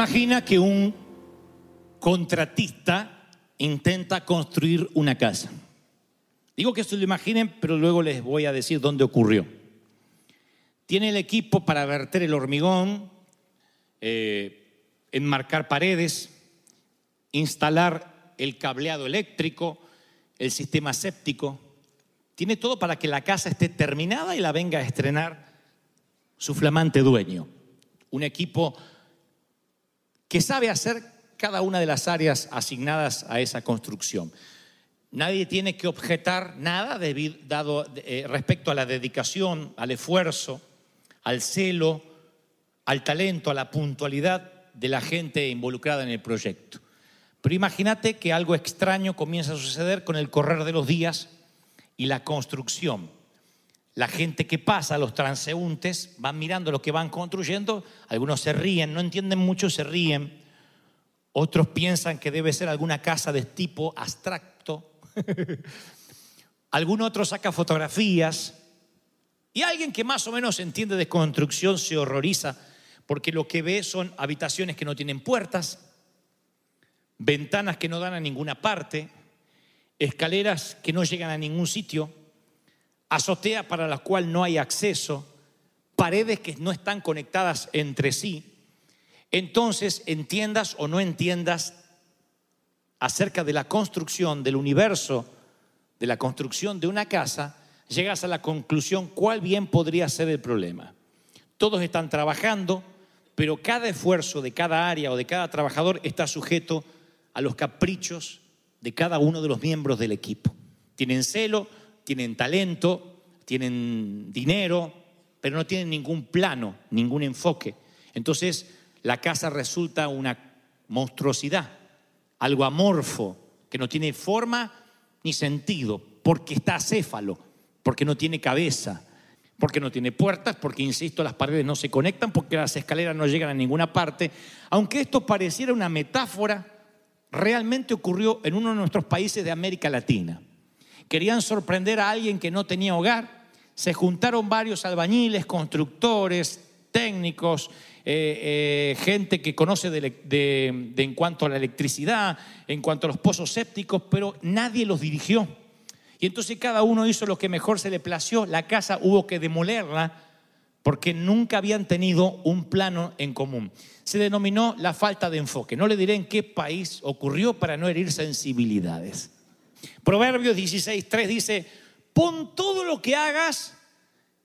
Imagina que un contratista intenta construir una casa. Digo que se lo imaginen, pero luego les voy a decir dónde ocurrió. Tiene el equipo para verter el hormigón, eh, enmarcar paredes, instalar el cableado eléctrico, el sistema séptico. Tiene todo para que la casa esté terminada y la venga a estrenar su flamante dueño. Un equipo que sabe hacer cada una de las áreas asignadas a esa construcción. Nadie tiene que objetar nada debido- dado, eh, respecto a la dedicación, al esfuerzo, al celo, al talento, a la puntualidad de la gente involucrada en el proyecto. Pero imagínate que algo extraño comienza a suceder con el correr de los días y la construcción. La gente que pasa, los transeúntes, van mirando lo que van construyendo, algunos se ríen, no entienden mucho, se ríen. Otros piensan que debe ser alguna casa de tipo abstracto. Algún otro saca fotografías. Y alguien que más o menos entiende de construcción se horroriza porque lo que ve son habitaciones que no tienen puertas, ventanas que no dan a ninguna parte, escaleras que no llegan a ningún sitio, azotea para la cual no hay acceso, paredes que no están conectadas entre sí. Entonces, entiendas o no entiendas acerca de la construcción del universo, de la construcción de una casa, llegas a la conclusión cuál bien podría ser el problema. Todos están trabajando, pero cada esfuerzo de cada área o de cada trabajador está sujeto a los caprichos de cada uno de los miembros del equipo. Tienen celo, tienen talento, tienen dinero, pero no tienen ningún plano, ningún enfoque. Entonces, la casa resulta una monstruosidad, algo amorfo, que no tiene forma ni sentido, porque está acéfalo, porque no tiene cabeza, porque no tiene puertas, porque, insisto, las paredes no se conectan, porque las escaleras no llegan a ninguna parte. Aunque esto pareciera una metáfora, realmente ocurrió en uno de nuestros países de América Latina. Querían sorprender a alguien que no tenía hogar, se juntaron varios albañiles, constructores, técnicos, eh, eh, gente que conoce de, de- en cuanto a la electricidad, en cuanto a los pozos sépticos, pero nadie los dirigió. Y entonces cada uno hizo lo que mejor se le plació. La casa hubo que demolerla porque nunca habían tenido un plano en común. Se denominó la falta de enfoque. No le diré en qué país ocurrió para no herir sensibilidades. Proverbios 16.3 dice, pon todo lo que hagas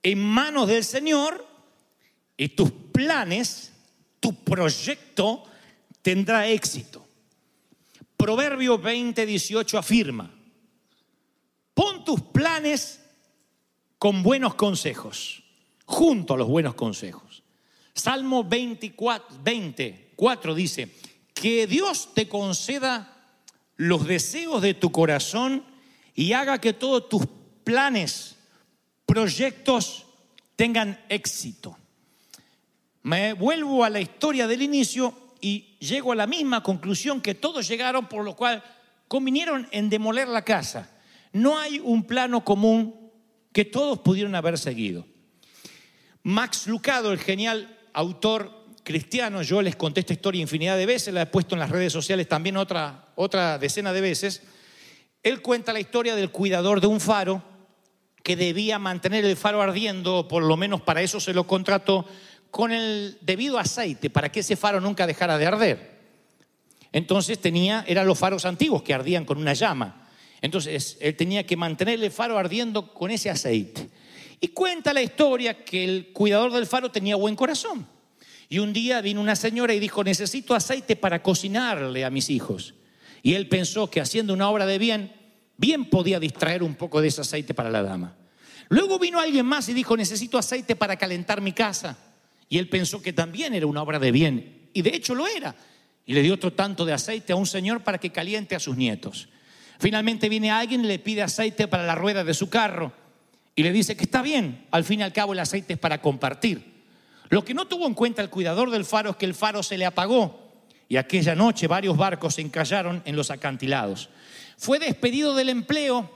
en manos del Señor y tus planes, tu proyecto tendrá éxito. Proverbio 20:18 afirma, pon tus planes con buenos consejos, junto a los buenos consejos. Salmo 24, 24 dice, que Dios te conceda los deseos de tu corazón y haga que todos tus planes, proyectos tengan éxito. Me vuelvo a la historia del inicio y llego a la misma conclusión que todos llegaron, por lo cual convinieron en demoler la casa. No hay un plano común que todos pudieron haber seguido. Max Lucado, el genial autor cristianos, yo les conté esta historia infinidad de veces, la he puesto en las redes sociales también otra, otra decena de veces. Él cuenta la historia del cuidador de un faro que debía mantener el faro ardiendo, o por lo menos para eso se lo contrató, con el debido aceite, para que ese faro nunca dejara de arder. Entonces tenía, eran los faros antiguos que ardían con una llama. Entonces él tenía que mantener el faro ardiendo con ese aceite. Y cuenta la historia que el cuidador del faro tenía buen corazón. Y un día vino una señora y dijo, necesito aceite para cocinarle a mis hijos. Y él pensó que haciendo una obra de bien, bien podía distraer un poco de ese aceite para la dama. Luego vino alguien más y dijo, necesito aceite para calentar mi casa. Y él pensó que también era una obra de bien. Y de hecho lo era. Y le dio otro tanto de aceite a un señor para que caliente a sus nietos. Finalmente viene alguien y le pide aceite para la rueda de su carro. Y le dice que está bien, al fin y al cabo el aceite es para compartir. Lo que no tuvo en cuenta el cuidador del faro es que el faro se le apagó y aquella noche varios barcos se encallaron en los acantilados. Fue despedido del empleo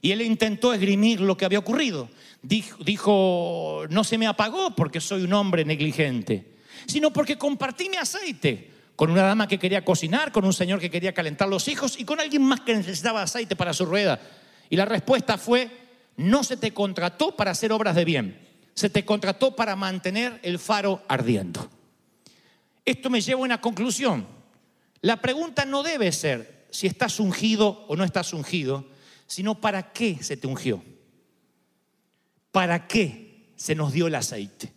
y él intentó esgrimir lo que había ocurrido. Dijo, dijo, no se me apagó porque soy un hombre negligente, sino porque compartí mi aceite con una dama que quería cocinar, con un señor que quería calentar los hijos y con alguien más que necesitaba aceite para su rueda. Y la respuesta fue, no se te contrató para hacer obras de bien, se te contrató para mantener el faro ardiendo. Esto me lleva a una conclusión. La pregunta no debe ser si estás ungido o no estás ungido, sino para qué se te ungió. ¿Para qué se nos dio el aceite?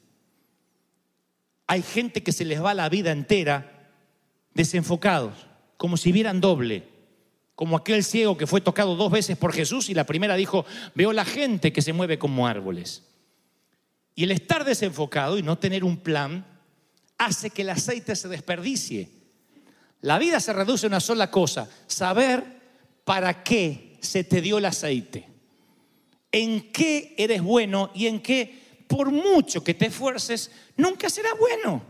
Hay gente que se les va la vida entera desenfocados, como si vieran doble, como aquel ciego que fue tocado dos veces por Jesús y la primera dijo, veo la gente que se mueve como árboles. Y el estar desenfocado y no tener un plan hace que el aceite se desperdicie. La vida se reduce a una sola cosa, saber para qué se te dio el aceite, en qué eres bueno y en qué, por mucho que te esfuerces, nunca serás bueno.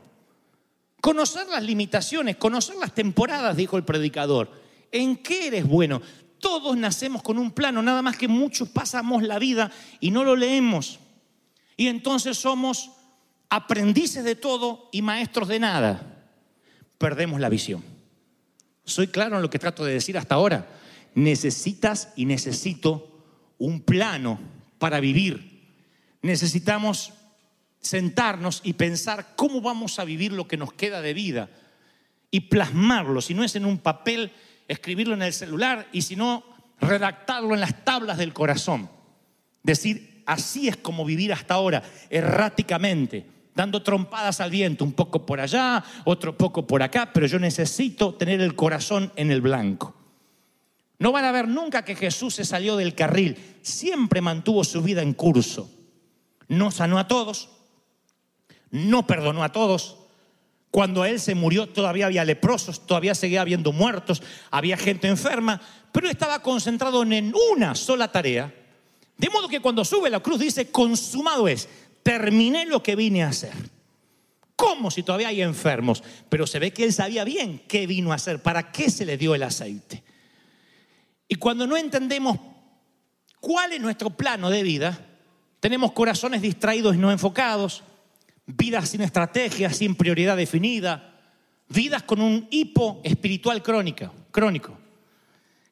Conocer las limitaciones, conocer las temporadas, dijo el predicador. ¿En qué eres bueno? Todos nacemos con un plano, nada más que muchos pasamos la vida y no lo leemos. Y entonces somos aprendices de todo y maestros de nada. Perdemos la visión. Soy claro en lo que trato de decir hasta ahora. Necesitas y necesito un plano para vivir. Necesitamos sentarnos y pensar cómo vamos a vivir lo que nos queda de vida y plasmarlo, si no es en un papel, escribirlo en el celular y si no, redactarlo en las tablas del corazón. Decir, así es como vivir hasta ahora, erráticamente, dando trompadas al viento, un poco por allá, otro poco por acá, pero yo necesito tener el corazón en el blanco. No van a ver nunca que Jesús se salió del carril, siempre mantuvo su vida en curso. No sanó a todos, no perdonó a todos. Cuando él se murió todavía había leprosos, todavía seguía habiendo muertos, había gente enferma, pero estaba concentrado en una sola tarea. De modo que cuando sube la cruz dice, consumado es, terminé lo que vine a hacer. ¿Cómo si todavía hay enfermos? Pero se ve que él sabía bien qué vino a hacer, para qué se le dio el aceite. Y cuando no entendemos cuál es nuestro plano de vida, tenemos corazones distraídos y no enfocados, vidas sin estrategia, sin prioridad definida, vidas con un hipo espiritual crónica, crónico.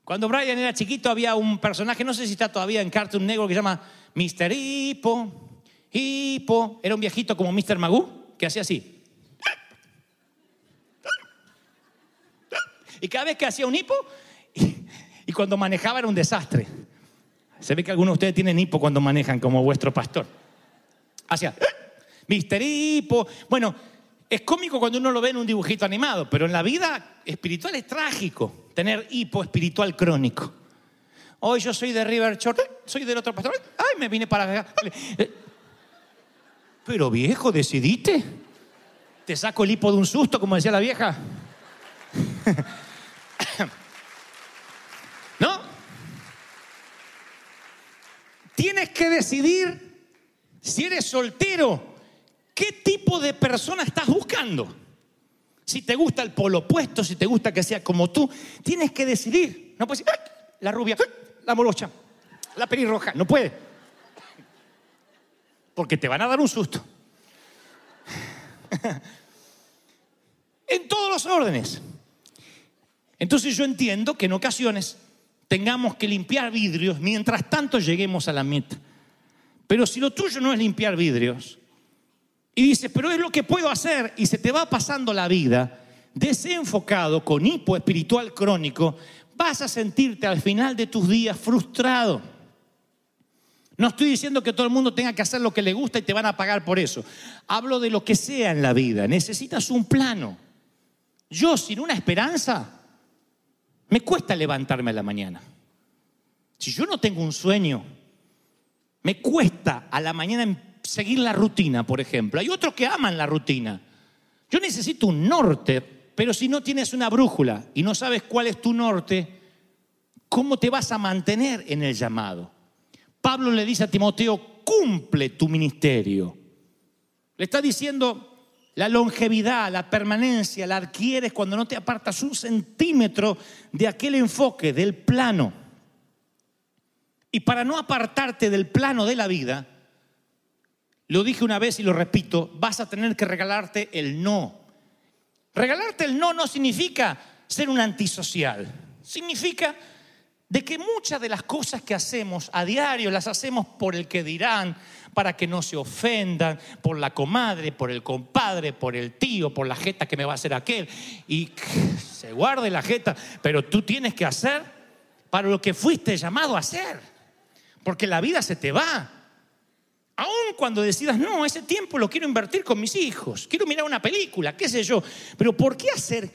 Cuando Brian era chiquito había un personaje, no sé si está todavía en Cartoon Network, que se llama Mr. Hipo, Hipo, era un viejito como Mr. Magoo, que hacía así. Y cada vez que hacía un hipo, y cuando manejaba era un desastre. Se ve que algunos de ustedes tienen hipo cuando manejan como vuestro pastor. Hacía... Mister Hipo. Bueno, es cómico cuando uno lo ve en un dibujito animado, pero en la vida espiritual es trágico tener hipo espiritual crónico. Hoy yo soy de River Short, soy del otro pastor. Ay, me vine para acá. Pero viejo, decidiste. Te saco el hipo de un susto, como decía la vieja. ¿No? Tienes que decidir si eres soltero ¿Qué de persona estás buscando? Si te gusta el polo opuesto, si te gusta que sea como tú, tienes que decidir. No puedes decir, la rubia, la morocha, la pelirroja. No puede. Porque te van a dar un susto. en todos los órdenes. Entonces yo entiendo que en ocasiones tengamos que limpiar vidrios mientras tanto lleguemos a la meta. Pero si lo tuyo no es limpiar vidrios, y dices, pero es lo que puedo hacer, y se te va pasando la vida desenfocado con hipo espiritual crónico, vas a sentirte al final de tus días frustrado. No estoy diciendo que todo el mundo tenga que hacer lo que le gusta y te van a pagar por eso. Hablo de lo que sea en la vida. Necesitas un plano. Yo sin una esperanza, me cuesta levantarme a la mañana. Si yo no tengo un sueño, me cuesta a la mañana seguir la rutina, por ejemplo. Hay otros que aman la rutina. Yo necesito un norte, pero si no tienes una brújula y no sabes cuál es tu norte, ¿cómo te vas a mantener en el llamado? Pablo le dice a Timoteo, cumple tu ministerio. Le está diciendo, la longevidad, la permanencia, la adquieres cuando no te apartas un centímetro de aquel enfoque, del plano. Y para no apartarte del plano de la vida, lo dije una vez y lo repito, vas a tener que regalarte el no. Regalarte el no no significa ser un antisocial. Significa de que muchas de las cosas que hacemos a diario las hacemos por el que dirán, para que no se ofendan, por la comadre, por el compadre, por el tío, por la jeta que me va a hacer aquel. Y se guarde la jeta, pero tú tienes que hacer para lo que fuiste llamado a hacer, porque la vida se te va. Aún cuando decidas, no, ese tiempo lo quiero invertir con mis hijos, quiero mirar una película, qué sé yo, pero ¿por qué hacer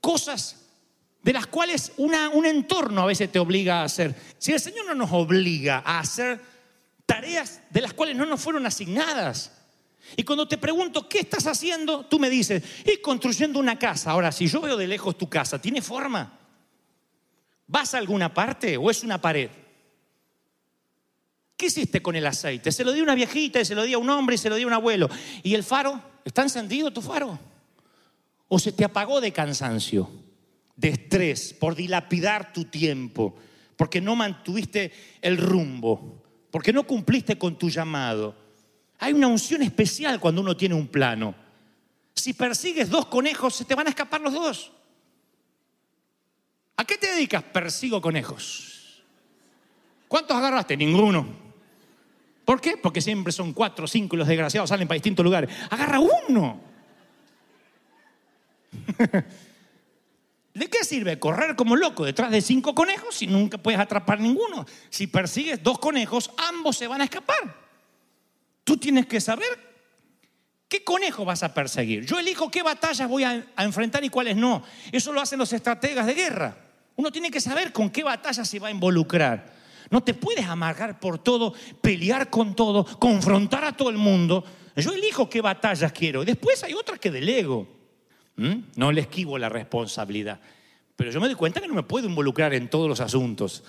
cosas de las cuales un entorno a veces te obliga a hacer? Si el Señor no nos obliga a hacer tareas de las cuales no nos fueron asignadas. Y cuando te pregunto, ¿qué estás haciendo? Tú me dices, y construyendo una casa. Ahora, si yo veo de lejos tu casa, ¿tiene forma? ¿Vas a alguna parte o es una pared? ¿Qué hiciste con el aceite? Se lo di a una viejita, y se lo di a un hombre y se lo di a un abuelo. ¿Y el faro? ¿Está encendido tu faro? ¿O se te apagó de cansancio, de estrés, por dilapidar tu tiempo, porque no mantuviste el rumbo, porque no cumpliste con tu llamado? Hay una unción especial cuando uno tiene un plano. Si persigues dos conejos, se te van a escapar los dos. ¿A qué te dedicas? Persigo conejos. ¿Cuántos agarraste? Ninguno. ¿Por qué? Porque siempre son cuatro cinco y los desgraciados salen para distintos lugares. Agarra uno. ¿De qué sirve correr como loco detrás de cinco conejos si nunca puedes atrapar ninguno? Si persigues dos conejos, ambos se van a escapar. Tú tienes que saber qué conejo vas a perseguir. Yo elijo qué batallas voy a, enfrentar y cuáles no. Eso lo hacen los estrategas de guerra. Uno tiene que saber con qué batallas se va a involucrar. No te puedes amargar por todo, pelear con todo, confrontar a todo el mundo. Yo elijo qué batallas quiero. Después hay otras que delego. ¿Mm? No le esquivo la responsabilidad. Pero yo me doy cuenta que no me puedo involucrar en todos los asuntos.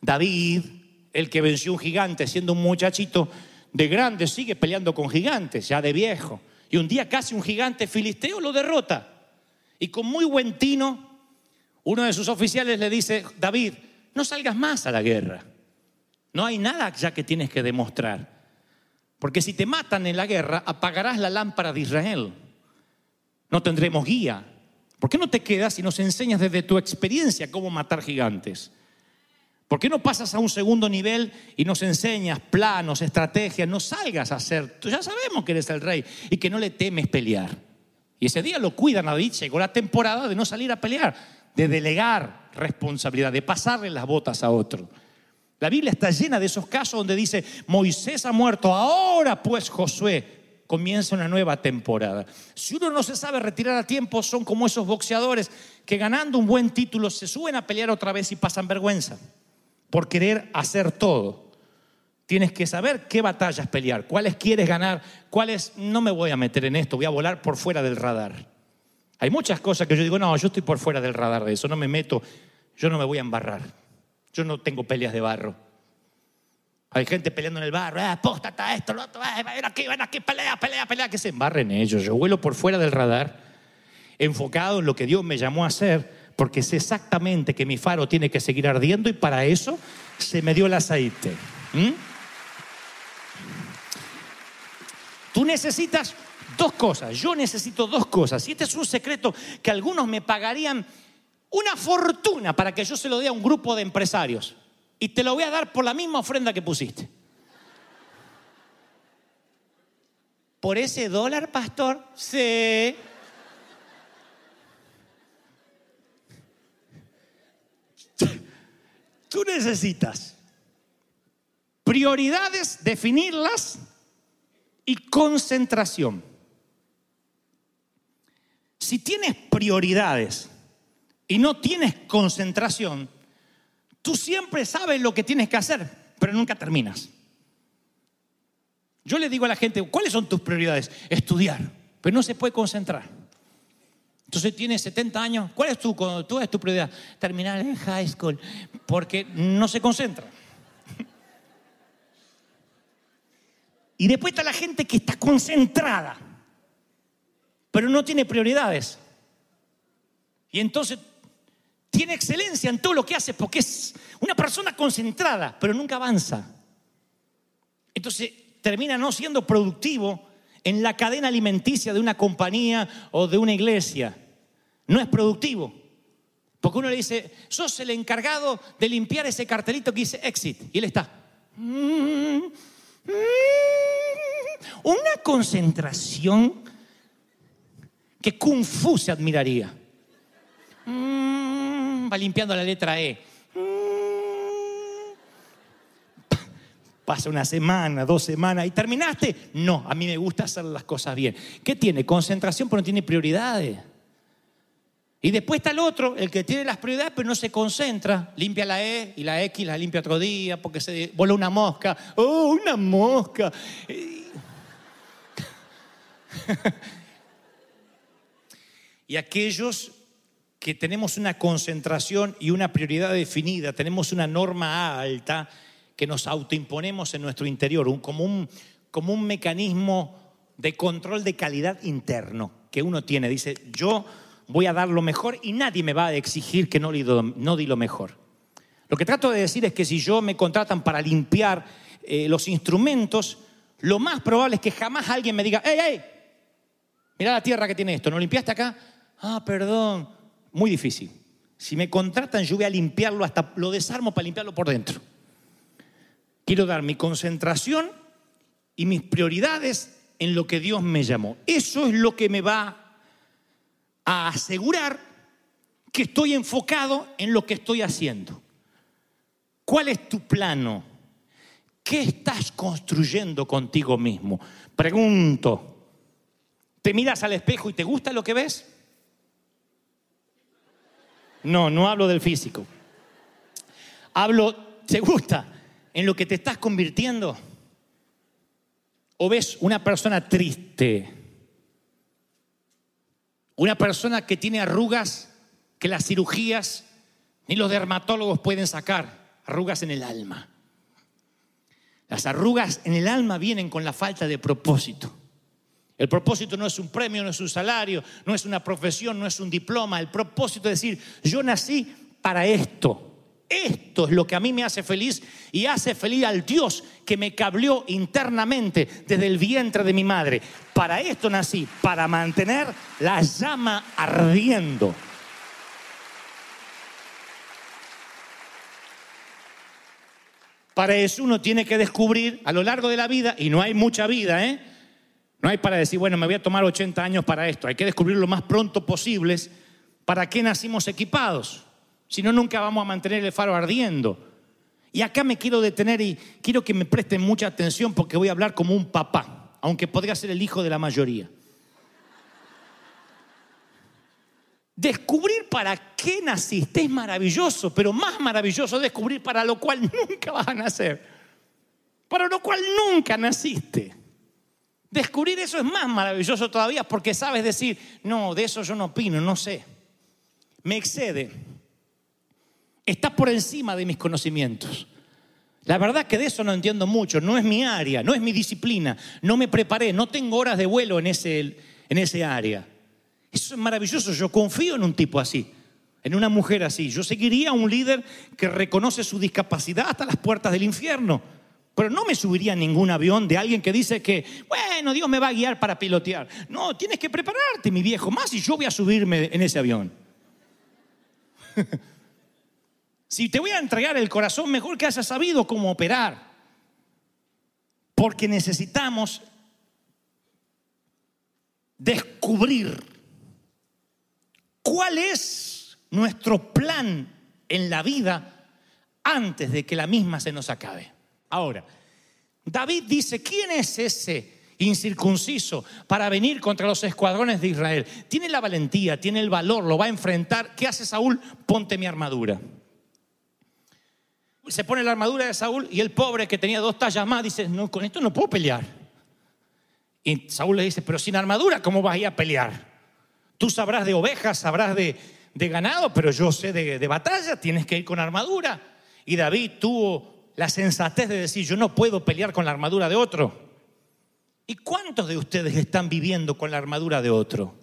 David, el que venció un gigante siendo un muchachito de grande, sigue peleando con gigantes, ya de viejo. Y un día casi un gigante filisteo lo derrota. Y con muy buen tino, uno de sus oficiales le dice, David, no salgas más a la guerra. No hay nada ya que tienes que demostrar. Porque si te matan en la guerra, apagarás la lámpara de Israel. No tendremos guía. ¿Por qué no te quedas y nos enseñas desde tu experiencia cómo matar gigantes? ¿Por qué no pasas a un segundo nivel y nos enseñas planos, estrategias? No salgas a hacer. Tú ya sabemos que eres el rey y que no le temes pelear. Y ese día lo cuidan a David. Llegó la temporada de no salir a pelear, de delegar responsabilidad, de pasarle las botas a otro. La Biblia está llena de esos casos donde dice, Moisés ha muerto, ahora pues Josué comienza una nueva temporada. Si uno no se sabe retirar a tiempo, son como esos boxeadores que ganando un buen título se suben a pelear otra vez y pasan vergüenza por querer hacer todo. Tienes que saber qué batallas pelear, cuáles quieres ganar, cuáles no me voy a meter en esto, voy a volar por fuera del radar. Hay muchas cosas que yo digo, no, yo estoy por fuera del radar de eso, no me meto, yo no me voy a embarrar. Yo no tengo peleas de barro. Hay gente peleando en el barro, ah, apóstata, esto, lo otro, ah, ven aquí, ven aquí, pelea, pelea, pelea, que se embarren ellos. Yo vuelo por fuera del radar, enfocado en lo que Dios me llamó a hacer, porque sé exactamente que mi faro tiene que seguir ardiendo y para eso se me dio el aceite. ¿Mm? Tú necesitas Dos cosas, yo necesito dos cosas. Y este es un secreto que algunos me pagarían una fortuna para que yo se lo dé a un grupo de empresarios. Y te lo voy a dar por la misma ofrenda que pusiste. ¿Por ese dólar, pastor? Sí. Tú necesitas prioridades, definirlas y concentración. Si tienes prioridades y no tienes concentración, tú siempre sabes lo que tienes que hacer, pero nunca terminas. Yo le digo a la gente, ¿cuáles son tus prioridades? Estudiar, pero no se puede concentrar. Entonces tienes 70 años, ¿cuál es tu, es tu prioridad? Terminar en high school, porque no se concentra. Y después está la gente que está concentrada, pero no tiene prioridades. Y entonces tiene excelencia en todo lo que hace porque es una persona concentrada, pero nunca avanza. Entonces termina no siendo productivo en la cadena alimenticia de una compañía o de una iglesia. No es productivo. Porque uno le dice, sos el encargado de limpiar ese cartelito que dice exit. Y él está. "Mm, mm". Una concentración que Kung Fu se admiraría. Va limpiando la letra E. Pa- Pasa una semana, dos semanas y terminaste. No, a mí me gusta hacer las cosas bien. ¿Qué tiene? Concentración, pero no tiene prioridades. Y después está el otro, el que tiene las prioridades, pero no se concentra. Limpia la E y la X la limpia otro día porque se voló una mosca. ¡Oh, una mosca! Y aquellos que tenemos una concentración y una prioridad definida, tenemos una norma alta que nos autoimponemos en nuestro interior, un- como, un, como un mecanismo de control de calidad interno que uno tiene. Dice, yo voy a dar lo mejor y nadie me va a exigir que no, no di lo mejor. Lo que trato de decir es que si yo me contratan para limpiar eh, los instrumentos, lo más probable es que jamás alguien me diga, hey, hey, Mira la tierra que tiene esto, ¿no limpiaste acá? Ah, perdón. Muy difícil. Si me contratan, yo voy a limpiarlo hasta lo desarmo para limpiarlo por dentro. Quiero dar mi concentración y mis prioridades en lo que Dios me llamó. Eso es lo que me va a asegurar que estoy enfocado en lo que estoy haciendo. ¿Cuál es tu plano? ¿Qué estás construyendo contigo mismo? Pregunto. ¿Te miras al espejo y te gusta lo que ves? No, no hablo del físico. Hablo, ¿te gusta en lo que te estás convirtiendo? ¿O ves una persona triste? Una persona que tiene arrugas que las cirugías ni los dermatólogos pueden sacar, arrugas en el alma. Las arrugas en el alma vienen con la falta de propósito. El propósito no es un premio, no es un salario, no es una profesión, no es un diploma. El propósito es decir, yo nací para esto. Esto es lo que a mí me hace feliz y hace feliz al Dios que me cableó internamente desde el vientre de mi madre. Para esto nací, para mantener la llama ardiendo. Para eso uno tiene que descubrir a lo largo de la vida, y no hay mucha vida, ¿eh? No hay para decir, bueno, me voy a tomar 80 años para esto. Hay que descubrir lo más pronto posible para qué nacimos equipados. Si no, nunca vamos a mantener el faro ardiendo. Y acá me quiero detener y quiero que me presten mucha atención porque voy a hablar como un papá, aunque podría ser el hijo de la mayoría. Descubrir para qué naciste es maravilloso, pero más maravilloso es descubrir para lo cual nunca vas a nacer. Para lo cual nunca naciste. Descubrir eso es más maravilloso todavía porque sabes decir, no, de eso yo no opino, no sé. Me excede. Está por encima de mis conocimientos. La verdad que de eso no entiendo mucho, no es mi área, no es mi disciplina, no me preparé, no tengo horas de vuelo en ese, en ese área. Eso es maravilloso, yo confío en un tipo así, en una mujer así. Yo seguiría a un líder que reconoce su discapacidad hasta las puertas del infierno. Pero no me subiría ningún avión de alguien que dice que, bueno, Dios me va a guiar para pilotear. No, tienes que prepararte, mi viejo, más y yo voy a subirme en ese avión. si te voy a entregar el corazón, mejor que hayas sabido cómo operar. Porque necesitamos descubrir cuál es nuestro plan en la vida antes de que la misma se nos acabe. Ahora, David dice, ¿quién es ese incircunciso para venir contra los escuadrones de Israel? Tiene la valentía, tiene el valor, lo va a enfrentar. ¿Qué hace Saúl? Ponte mi armadura. Se pone la armadura de Saúl y el pobre que tenía dos tallas más dice, no, con esto no puedo pelear. Y Saúl le dice, pero sin armadura, ¿cómo vas a ir a pelear? Tú sabrás de ovejas, sabrás de, de ganado, pero yo sé de, de batalla, tienes que ir con armadura. Y David tuvo la sensatez de decir, yo no puedo pelear con la armadura de otro. ¿Y cuántos de ustedes están viviendo con la armadura de otro?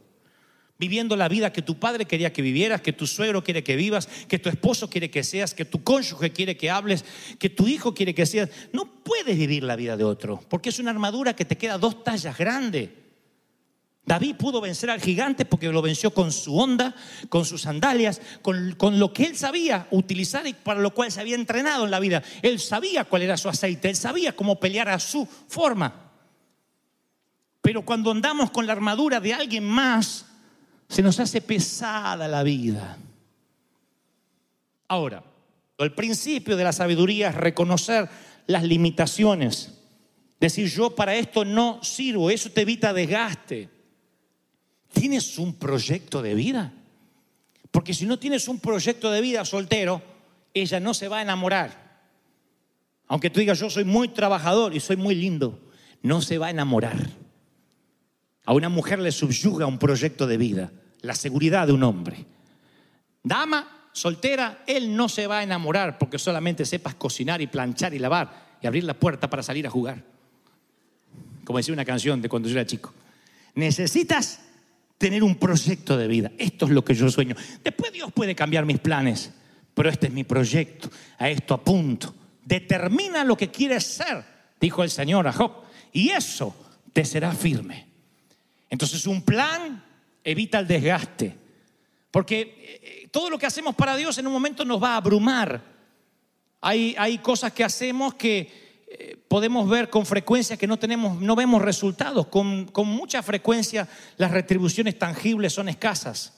Viviendo la vida que tu padre quería que vivieras, que tu suegro quiere que vivas, que tu esposo quiere que seas, que tu cónyuge quiere que hables, que tu hijo quiere que seas. No puedes vivir la vida de otro, porque es una armadura que te queda dos tallas grande. David pudo vencer al gigante porque lo venció con su onda, con sus sandalias, con, con, lo que él sabía utilizar y para lo cual se había entrenado en la vida. Él sabía cuál era su aceite, él sabía cómo pelear a su forma. Pero cuando andamos con la armadura de alguien más, se nos hace pesada la vida. Ahora, el principio de la sabiduría es reconocer las limitaciones. Decir, yo para esto no sirvo, eso te evita desgaste. ¿Tienes un proyecto de vida? Porque si no tienes un proyecto de vida soltero, ella no se va a enamorar. Aunque tú digas, yo soy muy trabajador y soy muy lindo, no se va a enamorar. A una mujer le subyuga un proyecto de vida, la seguridad de un hombre. Dama, soltera, él no se va a enamorar porque solamente sepas cocinar y planchar y lavar y abrir la puerta para salir a jugar. Como decía una canción de cuando yo era chico. Necesitas tener un proyecto de vida. Esto es lo que yo sueño. Después Dios puede cambiar mis planes, pero este es mi proyecto. A esto apunto. Determina lo que quieres ser, dijo el Señor a Job, y eso te será firme. Entonces un plan evita el desgaste, porque todo lo que hacemos para Dios en un momento nos va a abrumar. Hay, hay cosas que hacemos que podemos ver con frecuencia que no tenemos, no vemos resultados. Con, con, mucha frecuencia las retribuciones tangibles son escasas.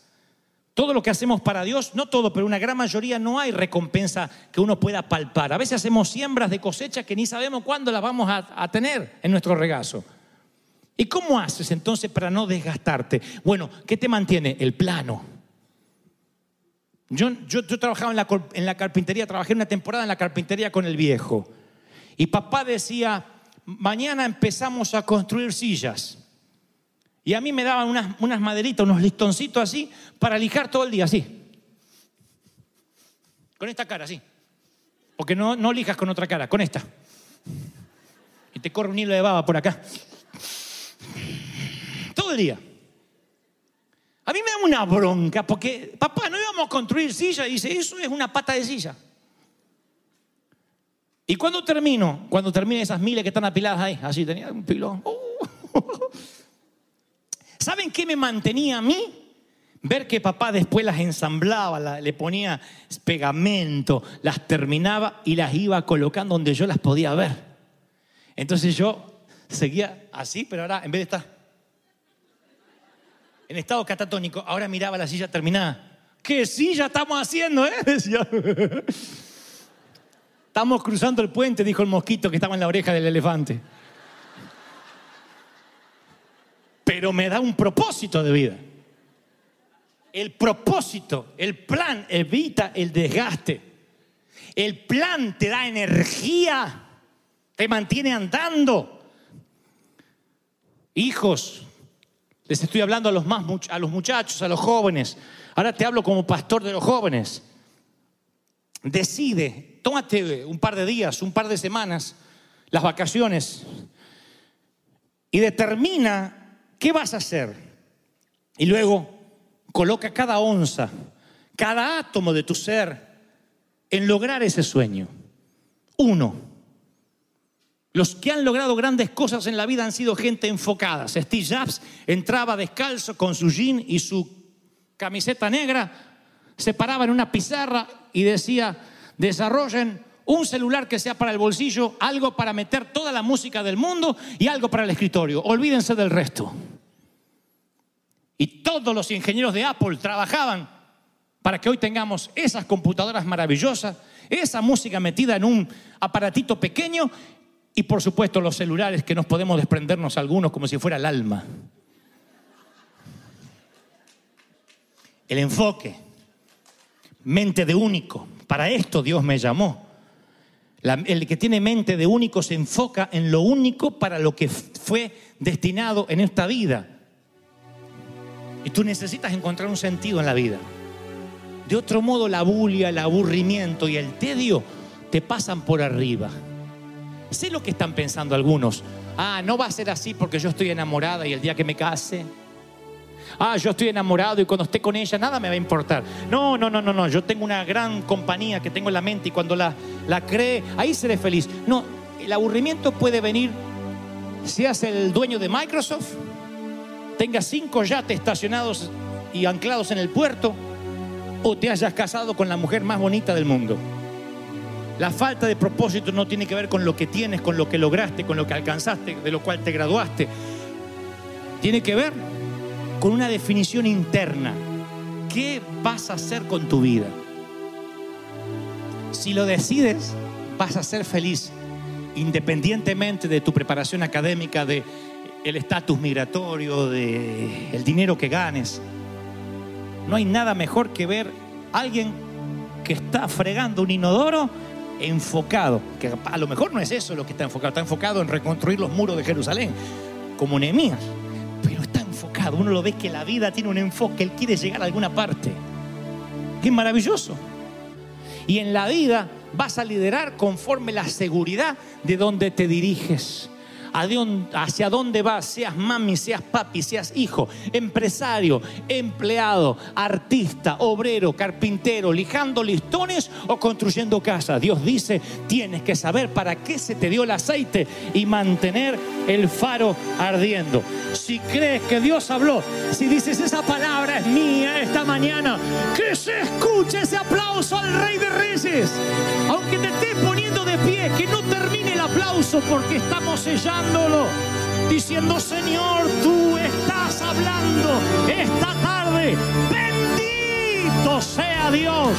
Todo lo que hacemos para Dios, no todo, pero una gran mayoría no hay recompensa que uno pueda palpar. A veces hacemos siembras de cosecha que ni sabemos cuándo las vamos a, a tener en nuestro regazo. ¿Y cómo haces entonces para no desgastarte? Bueno, ¿qué te mantiene? El plano. Yo, yo, yo trabajaba en la, en la carpintería, trabajé una temporada en la carpintería con el viejo. Y papá decía, mañana empezamos a construir sillas. Y a mí me daban unas, unas maderitas, unos listoncitos así, para lijar todo el día, así. Con esta cara, así. Porque no, no lijas con otra cara, con esta. Y te corre un hilo de baba por acá. Todo el día. A mí me da una bronca porque, papá, no íbamos a construir silla. Y dice, eso es una pata de silla. ¿Y cuando termino? Cuando termine esas miles que están apiladas ahí. Así tenía un pilón. ¿Saben qué me mantenía a mí? Ver que papá después las ensamblaba, la, le ponía pegamento, las terminaba y las iba colocando donde yo las podía ver. Entonces yo seguía así, pero ahora en vez de estar en estado catatónico, ahora miraba la silla terminada. ¿Qué silla estamos haciendo, eh? Decía. Estamos cruzando el puente, dijo el mosquito que estaba en la oreja del elefante. Pero me da un propósito de vida. El propósito, el plan evita el desgaste. El plan te da energía, te mantiene andando. Hijos, les estoy hablando a los, más, a los muchachos, a los jóvenes. Ahora te hablo como pastor de los jóvenes. Decide tómate un par de días, un par de semanas, las vacaciones, y determina qué vas a hacer. Y luego coloca cada onza, cada átomo de tu ser en lograr ese sueño. Uno, Los que han logrado grandes cosas en la vida han sido gente enfocada. Steve Jobs entraba descalzo con su jean y su camiseta negra, se paraba en una pizarra y decía, desarrollen un celular que sea para el bolsillo, algo para meter toda la música del mundo y algo para el escritorio. Olvídense del resto. Y todos los ingenieros de Apple trabajaban para que hoy tengamos esas computadoras maravillosas, esa música metida en un aparatito pequeño y por supuesto los celulares que nos podemos desprendernos algunos como si fuera el alma. El enfoque, mente de único, para esto Dios me llamó. La- el que tiene mente de único se enfoca en lo único para lo que fue destinado en esta vida. Y tú necesitas encontrar un sentido en la vida. De otro modo, la bulia, el aburrimiento y el tedio te pasan por arriba. Sé lo que están pensando algunos. Ah, no va a ser así porque yo estoy enamorada y el día que me case. Ah, yo estoy enamorado y cuando esté con ella nada me va a importar. No, no, no, no, no. Yo tengo una gran compañía que tengo en la mente y cuando la, la cree, ahí seré feliz. No, el aburrimiento puede venir seas el dueño de Microsoft, tengas cinco yates estacionados y anclados en el puerto, o te hayas casado con la mujer más bonita del mundo. La falta de propósito no tiene que ver con lo que tienes, con lo que lograste, con lo que alcanzaste, de lo cual te graduaste. Tiene que ver con una definición interna. ¿Qué vas a hacer con tu vida? Si lo decides, vas a ser feliz, independientemente de tu preparación académica, de el estatus migratorio, de el dinero que ganes. No hay nada mejor que ver a alguien que está fregando un inodoro enfocado, que a lo mejor no es eso lo que está enfocado, está enfocado en reconstruir los muros de Jerusalén, como Nehemías, uno lo ve que la vida tiene un enfoque, él quiere llegar a alguna parte. Es maravilloso. Y en la vida vas a liderar conforme la seguridad de donde te diriges. Hacia dónde vas, seas mami, seas papi, seas hijo, empresario, empleado, artista, obrero, carpintero, lijando listones o construyendo casa. Dios dice, tienes que saber para qué se te dio el aceite y mantener el faro ardiendo. Si crees que Dios habló, si dices esa palabra es mía esta mañana, que se escuche ese aplauso al Rey de Reyes. Aunque te estés poniendo de pie, que no termine el aplauso porque estamos diciendo, Señor, tú estás hablando esta tarde. Bendito sea Dios.